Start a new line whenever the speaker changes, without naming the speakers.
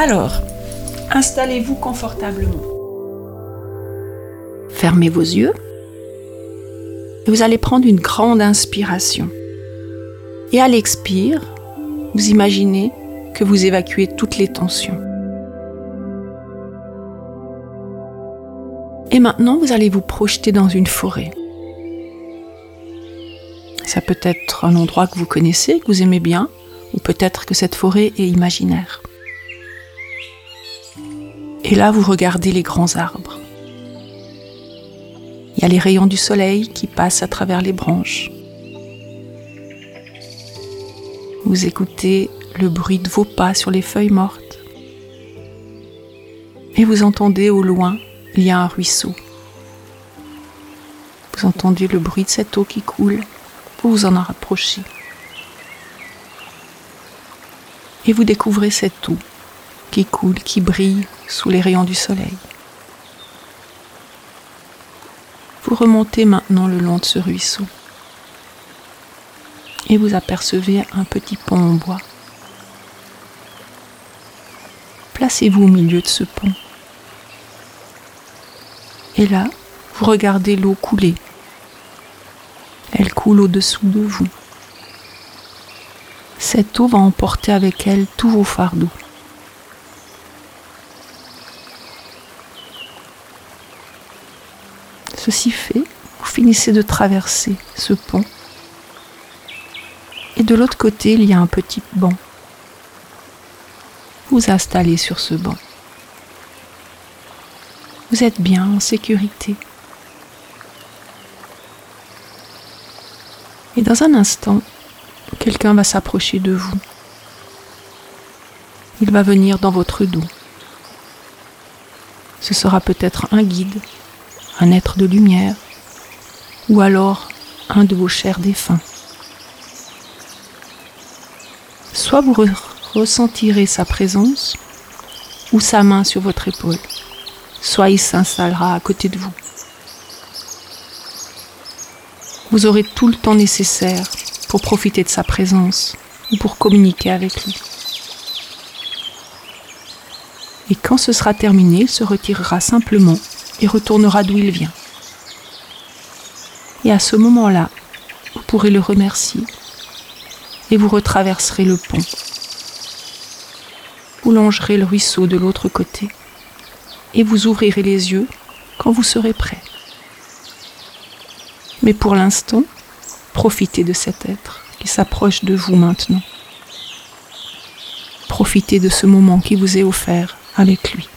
Alors, installez-vous confortablement.
Fermez vos yeux et vous allez prendre une grande inspiration. Et à l'expire, vous imaginez que vous évacuez toutes les tensions. Et maintenant, vous allez vous projeter dans une forêt. Ça peut être un endroit que vous connaissez, que vous aimez bien, ou peut-être que cette forêt est imaginaire. Et là, vous regardez les grands arbres. Il y a les rayons du soleil qui passent à travers les branches. Vous écoutez le bruit de vos pas sur les feuilles mortes. Et vous entendez au loin, il y a un ruisseau. Vous entendez le bruit de cette eau qui coule. Vous vous en rapprochez. Et vous découvrez cette eau qui coule, qui brille sous les rayons du soleil. Vous remontez maintenant le long de ce ruisseau et vous apercevez un petit pont en bois. Placez-vous au milieu de ce pont. Et là, vous regardez l'eau couler. Elle coule au-dessous de vous. Cette eau va emporter avec elle tous vos fardeaux. Ceci fait, vous finissez de traverser ce pont et de l'autre côté, il y a un petit banc. Vous installez sur ce banc. Vous êtes bien en sécurité. Et dans un instant, quelqu'un va s'approcher de vous. Il va venir dans votre dos. Ce sera peut-être un guide, un être de lumière, ou alors un de vos chers défunts. Soit vous ressentirez sa présence ou sa main sur votre épaule, soit il s'installera à côté de vous. Vous aurez tout le temps nécessaire pour profiter de sa présence ou pour communiquer avec lui. Et quand ce sera terminé, il se retirera simplement et retournera d'où il vient. Et à ce moment-là, vous pourrez le remercier et vous retraverserez le pont. Vous longerez le ruisseau de l'autre côté et vous ouvrirez les yeux quand vous serez prêt. Mais pour l'instant, profitez de cet être qui s'approche de vous maintenant. Profitez de ce moment qui vous est offert avec lui.